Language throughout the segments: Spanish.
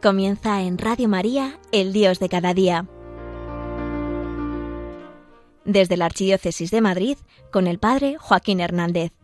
Comienza en Radio María, el Dios de cada día. Desde la Archidiócesis de Madrid, con el Padre Joaquín Hernández.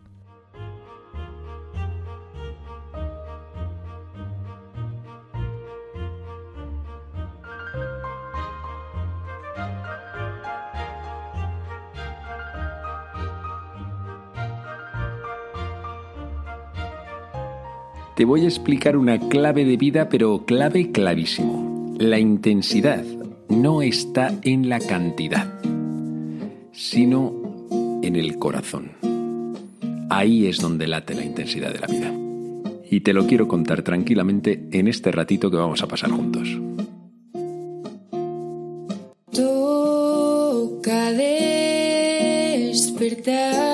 Te voy a explicar una clave de vida, pero clave clavísimo. La intensidad no está en la cantidad, sino en el corazón. Ahí es donde late la intensidad de la vida. Y te lo quiero contar tranquilamente en este ratito que vamos a pasar juntos. Toca despertar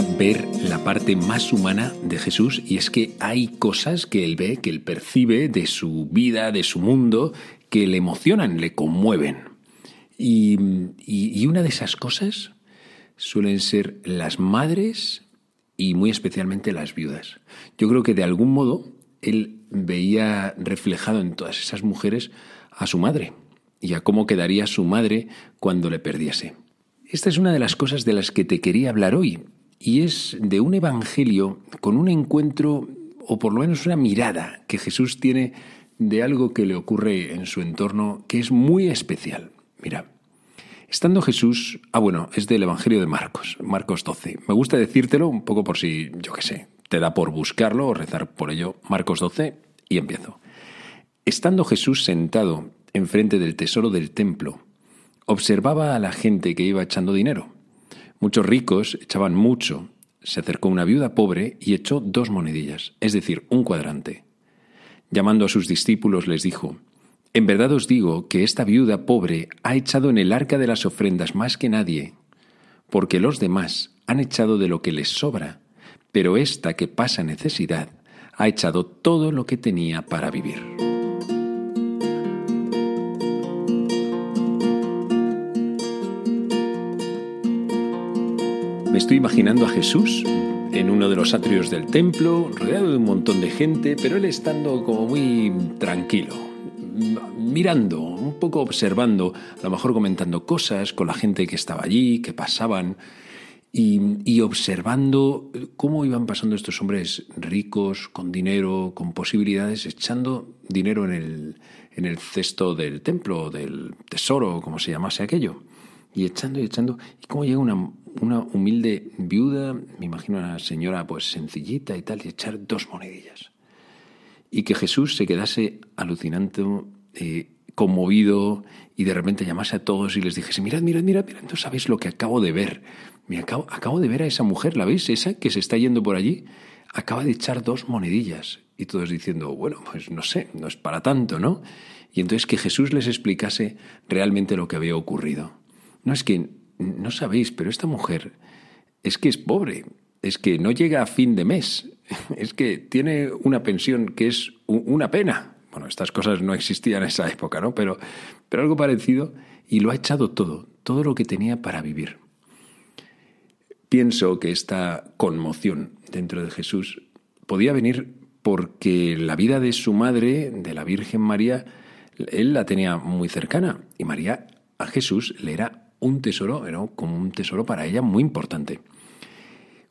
Ver la parte más humana de Jesús y es que hay cosas que él ve, que él percibe de su vida, de su mundo, que le emocionan, le conmueven. Y una de esas cosas suelen ser las madres y muy especialmente las viudas. Yo creo que de algún modo él veía reflejado en todas esas mujeres a su madre y a cómo quedaría su madre cuando le perdiese. Esta es una de las cosas de las que te quería hablar hoy y es de un evangelio con un encuentro o por lo menos una mirada que Jesús tiene de algo que le ocurre en su entorno que es muy especial. Mira, Estando Jesús, ah bueno, es del Evangelio de Marcos, Marcos 12. Me gusta decírtelo un poco por si, yo qué sé, te da por buscarlo o rezar por ello. Marcos 12 y empiezo. Estando Jesús sentado enfrente del tesoro del templo, observaba a la gente que iba echando dinero. Muchos ricos echaban mucho. Se acercó una viuda pobre y echó dos monedillas, es decir, un cuadrante. Llamando a sus discípulos les dijo, En verdad os digo que esta viuda pobre ha echado en el arca de las ofrendas más que nadie, porque los demás han echado de lo que les sobra, pero esta que pasa necesidad ha echado todo lo que tenía para vivir. Imaginando a Jesús en uno de los atrios del templo, rodeado de un montón de gente, pero él estando como muy tranquilo, mirando, un poco observando, a lo mejor comentando cosas con la gente que estaba allí, que pasaban, y, y observando cómo iban pasando estos hombres ricos, con dinero, con posibilidades, echando dinero en el, en el cesto del templo, del tesoro, como se llamase aquello y echando y echando. Y cómo llega una, una humilde viuda, me imagino una señora pues sencillita y tal, y echar dos monedillas. Y que Jesús se quedase alucinante, eh, conmovido, y de repente llamase a todos y les dijese, mirad, mirad, mirad, mirad, no sabéis lo que acabo de ver. Me acabo, acabo de ver a esa mujer, ¿la veis? Esa que se está yendo por allí, acaba de echar dos monedillas. Y todos diciendo, bueno, pues no sé, no es para tanto, ¿no? Y entonces que Jesús les explicase realmente lo que había ocurrido. No es que no sabéis, pero esta mujer es que es pobre, es que no llega a fin de mes, es que tiene una pensión que es una pena. Bueno, estas cosas no existían en esa época, ¿no? Pero, pero algo parecido y lo ha echado todo, todo lo que tenía para vivir. Pienso que esta conmoción dentro de Jesús podía venir porque la vida de su madre, de la Virgen María, él la tenía muy cercana y María a Jesús le era un tesoro, era como un tesoro para ella muy importante.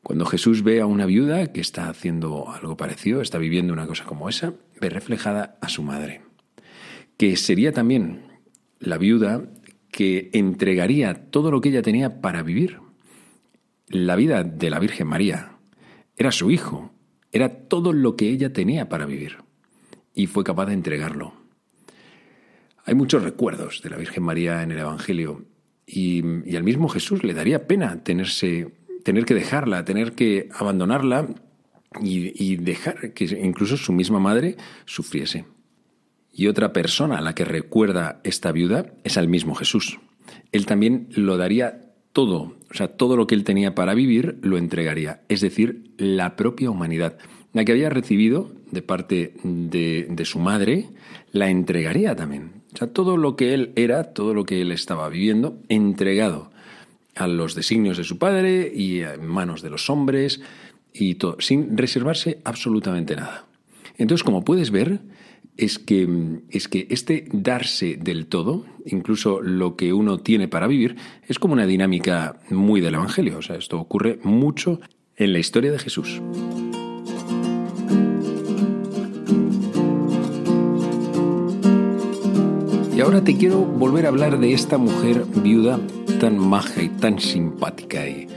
Cuando Jesús ve a una viuda que está haciendo algo parecido, está viviendo una cosa como esa, ve reflejada a su madre, que sería también la viuda que entregaría todo lo que ella tenía para vivir. la vida de la Virgen María era su hijo, era todo lo que ella tenía para vivir, y fue capaz de entregarlo. Hay muchos recuerdos de la Virgen María en el Evangelio, y, al mismo Jesús le daría pena tenerse, tener que dejarla, tener que abandonarla y, dejar que incluso su misma madre sufriese. Y otra persona a la que recuerda esta viuda es al mismo Jesús. Él también lo daría todo, o sea, todo lo que él tenía para vivir lo entregaría, es decir, la propia humanidad. La que había recibido de parte de, de su madre, la entregaría también. O sea, todo lo que él era, todo lo que él estaba viviendo, entregado a los designios de su padre y en manos de los hombres, y todo, sin reservarse absolutamente nada. Entonces, como puedes ver, es que, es que este darse del todo, incluso lo que uno tiene para vivir, es como una dinámica muy del Evangelio. O sea, esto ocurre mucho en la historia de Jesús. Y ahora te quiero volver a hablar de esta mujer viuda tan maja y tan simpática y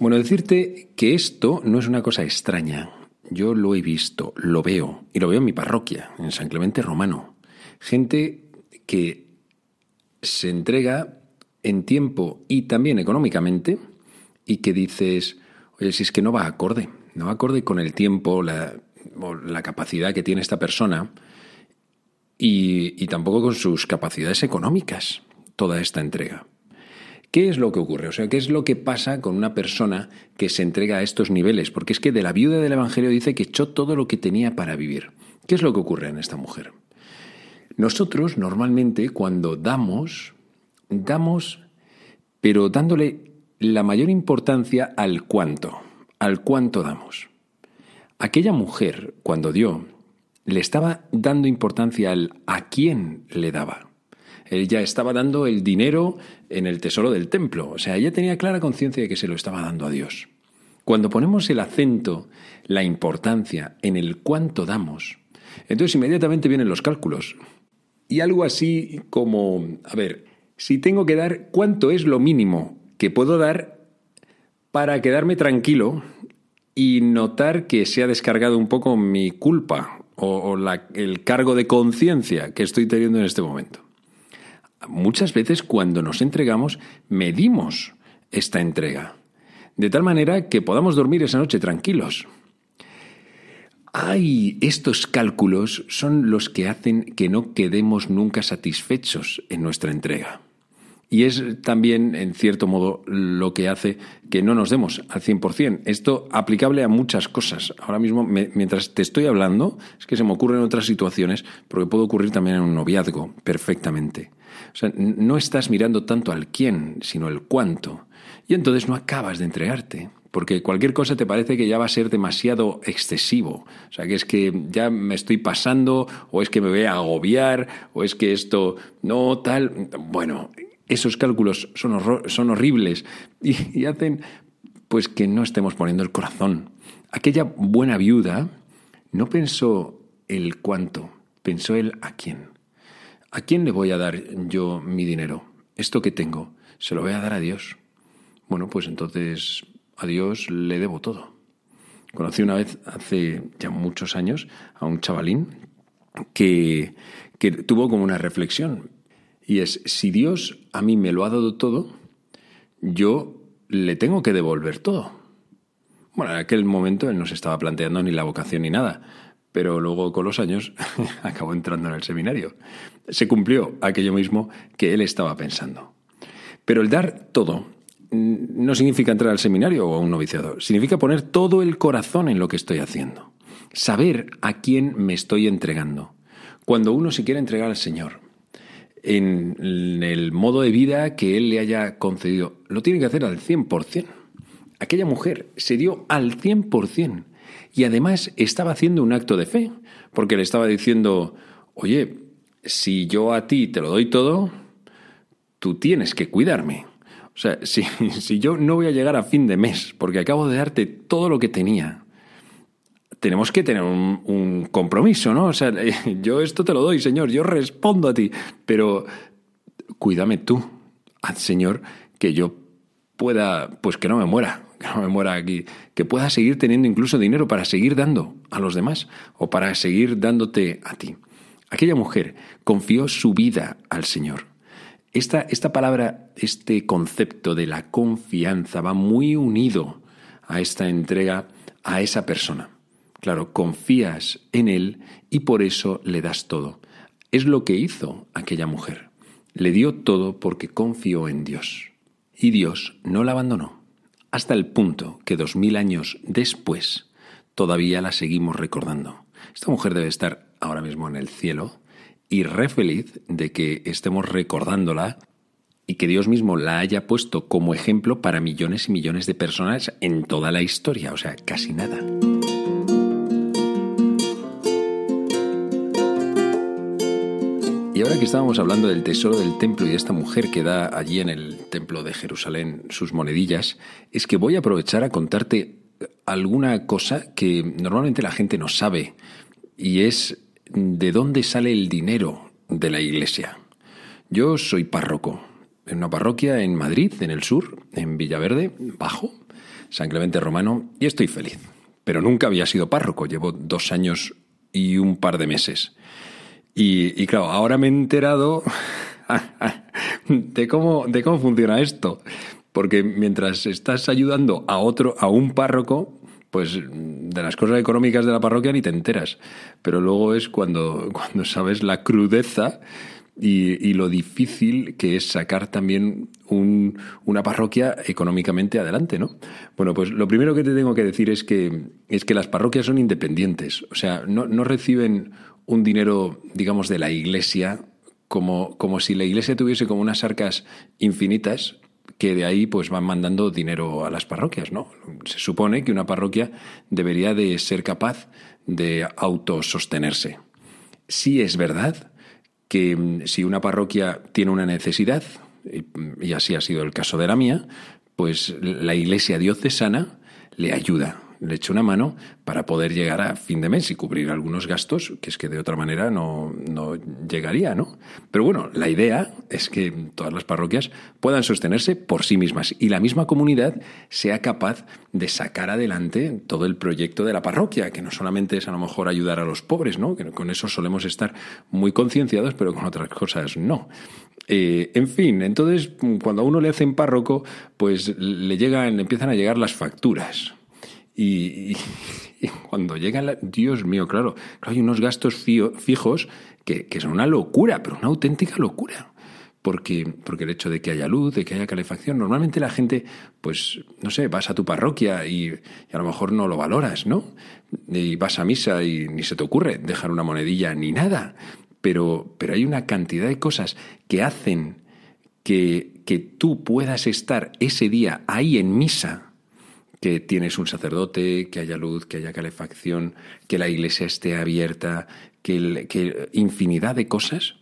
bueno, decirte que esto no es una cosa extraña. Yo lo he visto, lo veo, y lo veo en mi parroquia, en San Clemente Romano. Gente que se entrega en tiempo y también económicamente y que dices, oye, si es que no va acorde, no va acorde con el tiempo, la, la capacidad que tiene esta persona y, tampoco con sus capacidades económicas, toda esta entrega. ¿Qué es lo que ocurre? O sea, ¿qué es lo que pasa con una persona que se entrega a estos niveles? Porque es que de la viuda del Evangelio dice que echó todo lo que tenía para vivir. ¿Qué es lo que ocurre en esta mujer? Nosotros normalmente cuando damos, damos, pero dándole la mayor importancia al cuánto, al cuánto damos. Aquella mujer, cuando dio, le estaba dando importancia al a quién le daba. Él ya estaba dando el dinero en el tesoro del templo. O sea, ella tenía clara conciencia de que se lo estaba dando a Dios. Cuando ponemos el acento, la importancia en el cuánto damos, entonces inmediatamente vienen los cálculos. Y algo así como, a ver, si tengo que dar cuánto es lo mínimo que puedo dar para quedarme tranquilo y notar que se ha descargado un poco mi culpa o, el cargo de conciencia que estoy teniendo en este momento muchas veces cuando nos entregamos medimos esta entrega, de tal manera que podamos dormir esa noche tranquilos. Ay, estos cálculos son los que hacen que no quedemos nunca satisfechos en nuestra entrega. Y es también, en cierto modo, lo que hace que no nos demos al 100%. Esto aplicable a muchas cosas. Ahora mismo, mientras te estoy hablando, es que se me ocurren otras situaciones, porque puede ocurrir también en un noviazgo, perfectamente. O sea, no estás mirando tanto al quién, sino el cuánto. Y entonces no acabas de entregarte, porque cualquier cosa te parece que ya va a ser demasiado excesivo. O sea, que es que ya me estoy pasando, o es que me voy a agobiar, o es que esto no tal. Bueno, esos cálculos son, horribles y, hacen pues que no estemos poniendo el corazón. Aquella buena viuda no pensó el cuánto, pensó el a quién. ¿A quién le voy a dar yo mi dinero? Esto que tengo, se lo voy a dar a Dios. Bueno, pues entonces a Dios le debo todo. Conocí una vez, hace ya muchos años, a un chavalín que tuvo como una reflexión. Y es, si Dios a mí me lo ha dado todo, yo le tengo que devolver todo. Bueno, en aquel momento él no se estaba planteando ni la vocación ni nada, pero luego con los años acabó entrando en el seminario. Se cumplió aquello mismo que él estaba pensando. Pero el dar todo no significa entrar al seminario o a un noviciado, significa poner todo el corazón en lo que estoy haciendo, saber a quién me estoy entregando. Cuando uno se quiere entregar al Señor, en el modo de vida que Él le haya concedido, lo tiene que hacer al 100%. Aquella mujer se dio al 100% y además estaba haciendo un acto de fe, porque le estaba diciendo, oye, si yo a ti te lo doy todo, tú tienes que cuidarme. O sea, si, si yo no voy a llegar a fin de mes, porque acabo de darte todo lo que tenía, tenemos que tener un, compromiso, ¿no? O sea, yo esto te lo doy, Señor, yo respondo a ti, pero cuídame tú, haz, Señor, que yo pueda, pues que no me muera, que no me muera aquí, que pueda seguir teniendo incluso dinero para seguir dando a los demás o para seguir dándote a ti. Aquella mujer confió su vida al Señor. Esta, esta palabra, este concepto de la confianza va muy unido a esta entrega a esa persona. Claro, confías en Él y por eso le das todo. Es lo que hizo aquella mujer. Le dio todo porque confió en Dios. Y Dios no la abandonó, hasta el punto que dos mil años después todavía la seguimos recordando. Esta mujer debe estar ahora mismo en el cielo y re feliz de que estemos recordándola y que Dios mismo la haya puesto como ejemplo para millones y millones de personas en toda la historia, o sea, casi nada. Y ahora que estábamos hablando del tesoro del templo y de esta mujer que da allí en el templo de Jerusalén sus monedillas, es que voy a aprovechar a contarte alguna cosa que normalmente la gente no sabe y es de dónde sale el dinero de la iglesia. Yo soy párroco en una parroquia en Madrid, en el sur, en Villaverde, bajo, San Clemente Romano, y estoy feliz. Pero nunca había sido párroco, llevo dos años y un par de meses. Y, claro, ahora me he enterado de cómo, de cómo funciona esto. Porque mientras estás ayudando a otro, a un párroco, pues de las cosas económicas de la parroquia ni te enteras. Pero luego es cuando, cuando sabes la crudeza y, lo difícil que es sacar también una parroquia económicamente adelante, ¿no? Bueno, pues lo primero que te tengo que decir es que, es que las parroquias son independientes. O sea, no, no reciben un dinero, digamos, de la iglesia, como, como si la iglesia tuviese como unas arcas infinitas que de ahí pues van mandando dinero a las parroquias, ¿no? Se supone que una parroquia debería de ser capaz de autosostenerse. Sí es verdad que mm, si una parroquia tiene una necesidad, y así ha sido el caso de la mía, pues la iglesia diocesana le ayuda, le echo una mano para poder llegar a fin de mes y cubrir algunos gastos que es que de otra manera no, no llegaría, ¿no? Pero bueno, la idea es que todas las parroquias puedan sostenerse por sí mismas y la misma comunidad sea capaz de sacar adelante todo el proyecto de la parroquia, que no solamente es a lo mejor ayudar a los pobres, ¿no? Que con eso solemos estar muy concienciados, pero con otras cosas no. Eh, en fin, entonces cuando a uno le hacen párroco, pues le llegan, empiezan a llegar las facturas. Y, cuando llegan, Dios mío, claro, hay unos gastos fijos que, son una locura, pero una auténtica locura. Porque, porque el hecho de que haya luz, de que haya calefacción, normalmente la gente, pues, no sé, vas a tu parroquia y, y, a lo mejor no lo valoras, ¿no? Y vas a misa y ni se te ocurre dejar una monedilla ni nada. Pero, pero hay una cantidad de cosas que hacen que, que tú puedas estar ese día ahí en misa que tienes un sacerdote, que haya luz, que haya calefacción, que la iglesia esté abierta, que, que infinidad de cosas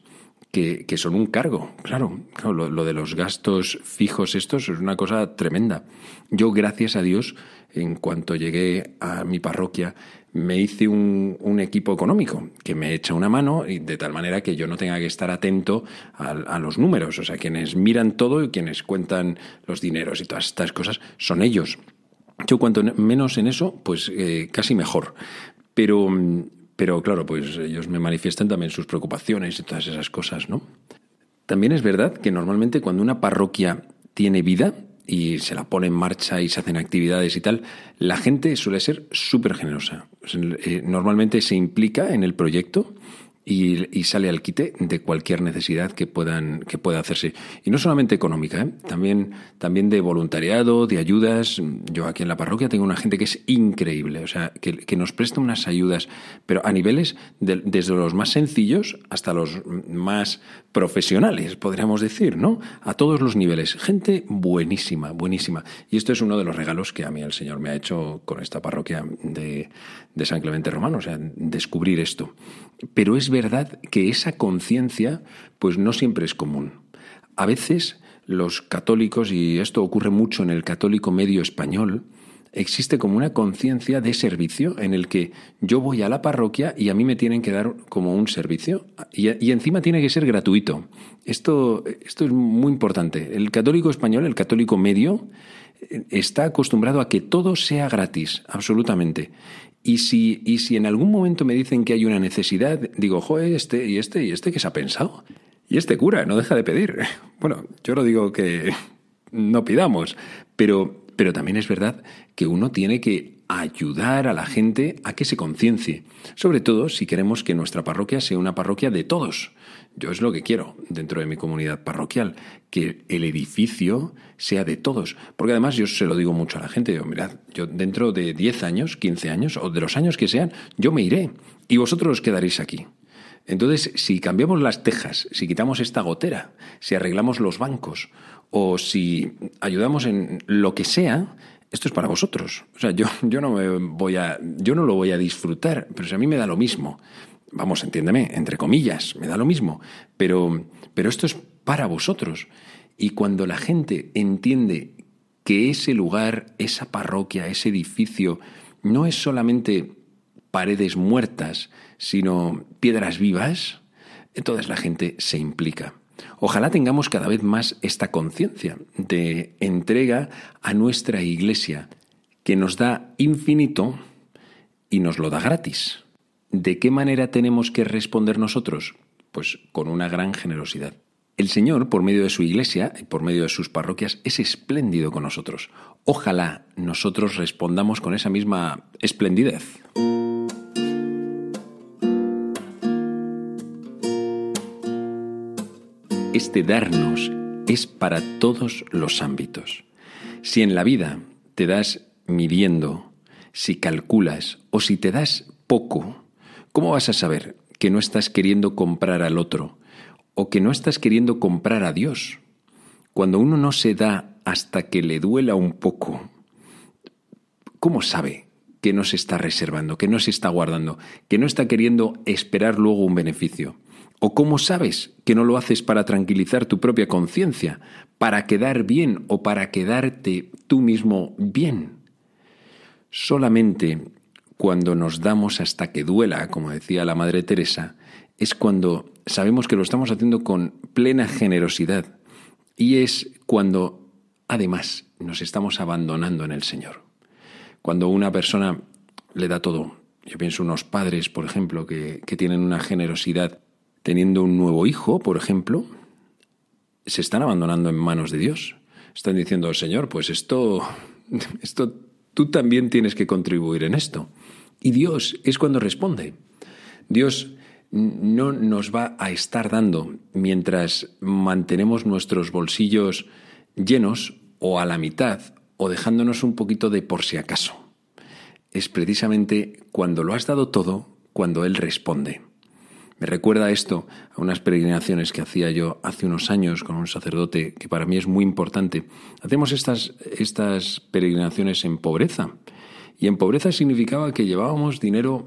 que, que, son un cargo. Claro, lo, lo, de los gastos fijos estos es una cosa tremenda. Yo, gracias a Dios, en cuanto llegué a mi parroquia, me hice un, un, equipo económico que me echa una mano y de tal manera que yo no tenga que estar atento a, a, los números. O sea, quienes miran todo y quienes cuentan los dineros y todas estas cosas son ellos. Yo cuanto menos en eso, pues eh, casi mejor. Pero, pero claro, pues ellos me manifiestan también sus preocupaciones y todas esas cosas, ¿no? También es verdad que normalmente cuando una parroquia tiene vida y se la pone en marcha y se hacen actividades y tal, la gente suele ser súper generosa. Eh, normalmente se implica en el proyecto y, sale al quite de cualquier necesidad que puedan que pueda hacerse. Y no solamente económica ¿eh? también también de voluntariado de ayudas. Yo aquí en la parroquia tengo una gente que es increíble o sea que, que nos presta unas ayudas pero a niveles de, desde los más sencillos hasta los más profesionales podríamos decir no a todos los niveles. Gente buenísima buenísima. Y esto es uno de los regalos que a mí el señor me ha hecho con esta parroquia de, de San Clemente Romano o sea descubrir esto pero es verdad que esa conciencia pues no siempre es común. A veces los católicos, y esto ocurre mucho en el católico medio español, existe como una conciencia de servicio en el que yo voy a la parroquia y a mí me tienen que dar como un servicio y, encima tiene que ser gratuito. Esto, esto es muy importante. El católico español, el católico medio, está acostumbrado a que todo sea gratis, absolutamente. Y si, y si en algún momento me dicen que hay una necesidad, digo, joder, este y este y este que se ha pensado. Y este cura no deja de pedir. Bueno, yo no digo que no pidamos, pero, pero también es verdad que uno tiene que ayudar a la gente a que se conciencie, sobre todo si queremos que nuestra parroquia sea una parroquia de todos. Yo es lo que quiero dentro de mi comunidad parroquial, que el edificio sea de todos. Porque además yo se lo digo mucho a la gente, yo, mirad, yo dentro de 10 años, 15 años o de los años que sean, yo me iré y vosotros os quedaréis aquí. Entonces, si cambiamos las tejas, si quitamos esta gotera, si arreglamos los bancos o si ayudamos en lo que sea, esto es para vosotros. O sea, yo, yo no me voy a, yo no lo voy a disfrutar, pero si a mí me da lo mismo. Vamos, entiéndeme, entre comillas, me da lo mismo. Pero, pero esto es para vosotros. Y cuando la gente entiende que ese lugar, esa parroquia, ese edificio, no es solamente paredes muertas, sino piedras vivas, entonces la gente se implica. Ojalá tengamos cada vez más esta conciencia de entrega a nuestra iglesia, que nos da infinito y nos lo da gratis. ¿De qué manera tenemos que responder nosotros? Pues con una gran generosidad. El Señor, por medio de su iglesia y por medio de sus parroquias, es espléndido con nosotros. Ojalá nosotros respondamos con esa misma esplendidez. Este darnos es para todos los ámbitos. Si en la vida te das midiendo, si calculas o si te das poco, ¿cómo vas a saber que no estás queriendo comprar al otro o que no estás queriendo comprar a Dios? Cuando uno no se da hasta que le duela un poco, ¿cómo sabe que no se está reservando, que no se está guardando, que no está queriendo esperar luego un beneficio? ¿O cómo sabes que no lo haces para tranquilizar tu propia conciencia, para quedar bien o para quedarte tú mismo bien? Solamente cuando nos damos hasta que duela, como decía la Madre Teresa, es cuando sabemos que lo estamos haciendo con plena generosidad y es cuando además nos estamos abandonando en el Señor. Cuando una persona le da todo, yo pienso unos padres, por ejemplo, que, tienen una generosidad teniendo un nuevo hijo, por ejemplo, se están abandonando en manos de Dios. Están diciendo, Señor, pues esto, esto, tú también tienes que contribuir en esto. Y Dios es cuando responde. Dios no nos va a estar dando mientras mantenemos nuestros bolsillos llenos o a la mitad o dejándonos un poquito de por si acaso. Es precisamente cuando lo has dado todo cuando Él responde. Me recuerda esto a unas peregrinaciones que hacía yo hace unos años con un sacerdote que para mí es muy importante. Hacemos estas, estas peregrinaciones en pobreza. Y en pobreza significaba que llevábamos dinero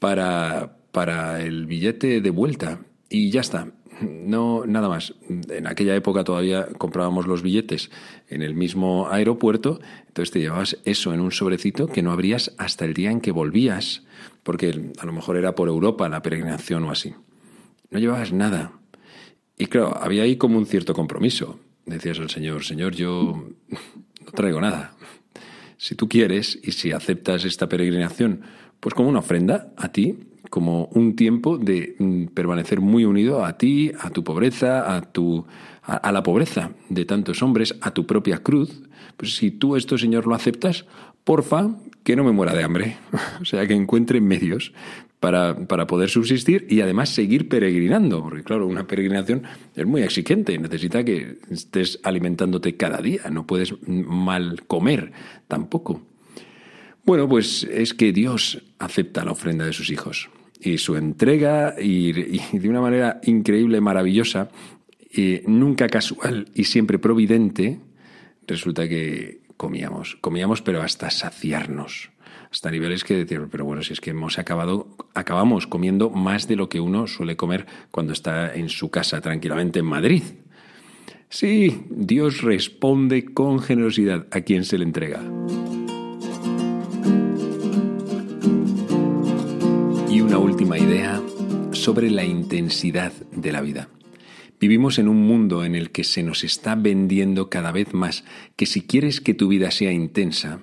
para, para el billete de vuelta. Y ya está. No, nada más. En aquella época todavía comprábamos los billetes en el mismo aeropuerto, entonces te llevabas eso en un sobrecito que no abrías hasta el día en que volvías porque a lo mejor era por Europa la peregrinación o así. No llevabas nada. Y claro, había ahí como un cierto compromiso. Decías al Señor, Señor, yo no traigo nada. Si tú quieres y si aceptas esta peregrinación, pues como una ofrenda a ti, como un tiempo de mm, permanecer muy unido a ti, a tu pobreza, a tu a, la pobreza de tantos hombres, a tu propia cruz. Pues si tú esto, Señor, lo aceptas, porfa, que no me muera de hambre. o sea, que encuentre medios para, para, poder subsistir y además seguir peregrinando. Porque claro, una peregrinación es muy exigente, necesita que estés alimentándote cada día, no puedes mal comer tampoco. Bueno, pues es que Dios acepta la ofrenda de sus hijos y su entrega y, de una manera increíble, maravillosa, y nunca casual y siempre providente, resulta que comíamos, comíamos pero hasta saciarnos, hasta niveles que decir, pero bueno, si es que hemos acabado, acabamos comiendo más de lo que uno suele comer cuando está en su casa tranquilamente en Madrid. Sí, Dios responde con generosidad a quien se le entrega. Y una última idea sobre la intensidad de la vida. Vivimos en un mundo en el que se nos está vendiendo cada vez más que si quieres que tu vida sea intensa,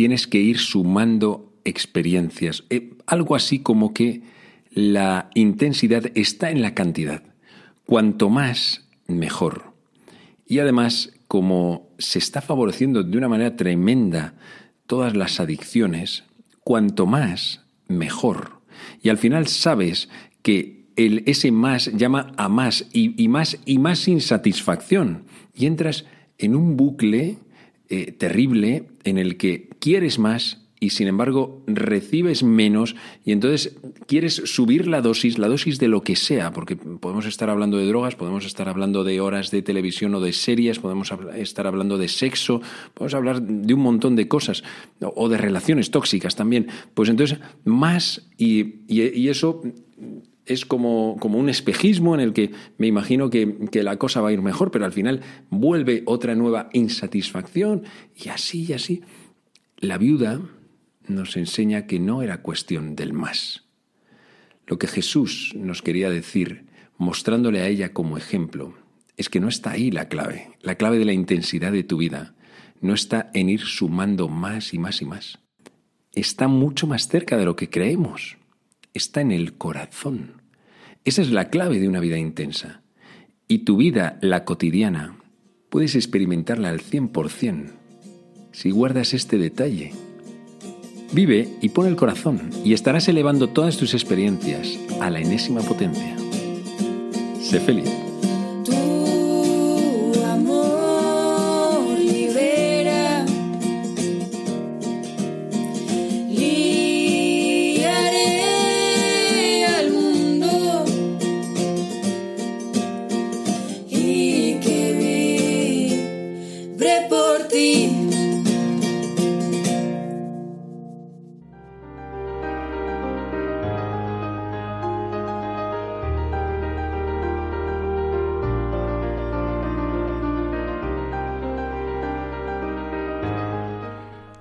tienes que ir sumando experiencias. Eh, algo así como que la intensidad está en la cantidad. Cuanto más, mejor. Y además, como se está favoreciendo de una manera tremenda todas las adicciones, cuanto más, mejor. Y al final sabes que el, ese más llama a más y, más y más insatisfacción. Y entras en un bucle eh, terrible en el que quieres más y sin embargo recibes menos y entonces quieres subir la dosis, la dosis de lo que sea, porque podemos estar hablando de drogas, podemos estar hablando de horas de televisión o de series, podemos estar hablando de sexo, podemos hablar de un montón de cosas o de relaciones tóxicas también. Pues entonces más y, y, eso es como, como, un espejismo en el que me imagino que, que, la cosa va a ir mejor, pero al final vuelve otra nueva insatisfacción y así y así. La viuda nos enseña que no era cuestión del más. Lo que Jesús nos quería decir, mostrándole a ella como ejemplo, es que no está ahí la clave. La clave de la intensidad de tu vida no está en ir sumando más y más y más. Está mucho más cerca de lo que creemos. Está en el corazón. Esa es la clave de una vida intensa. Y tu vida, la cotidiana, puedes experimentarla al 100% si guardas este detalle Vive y pon el corazón y estarás elevando todas tus experiencias a la enésima potencia. Sé feliz.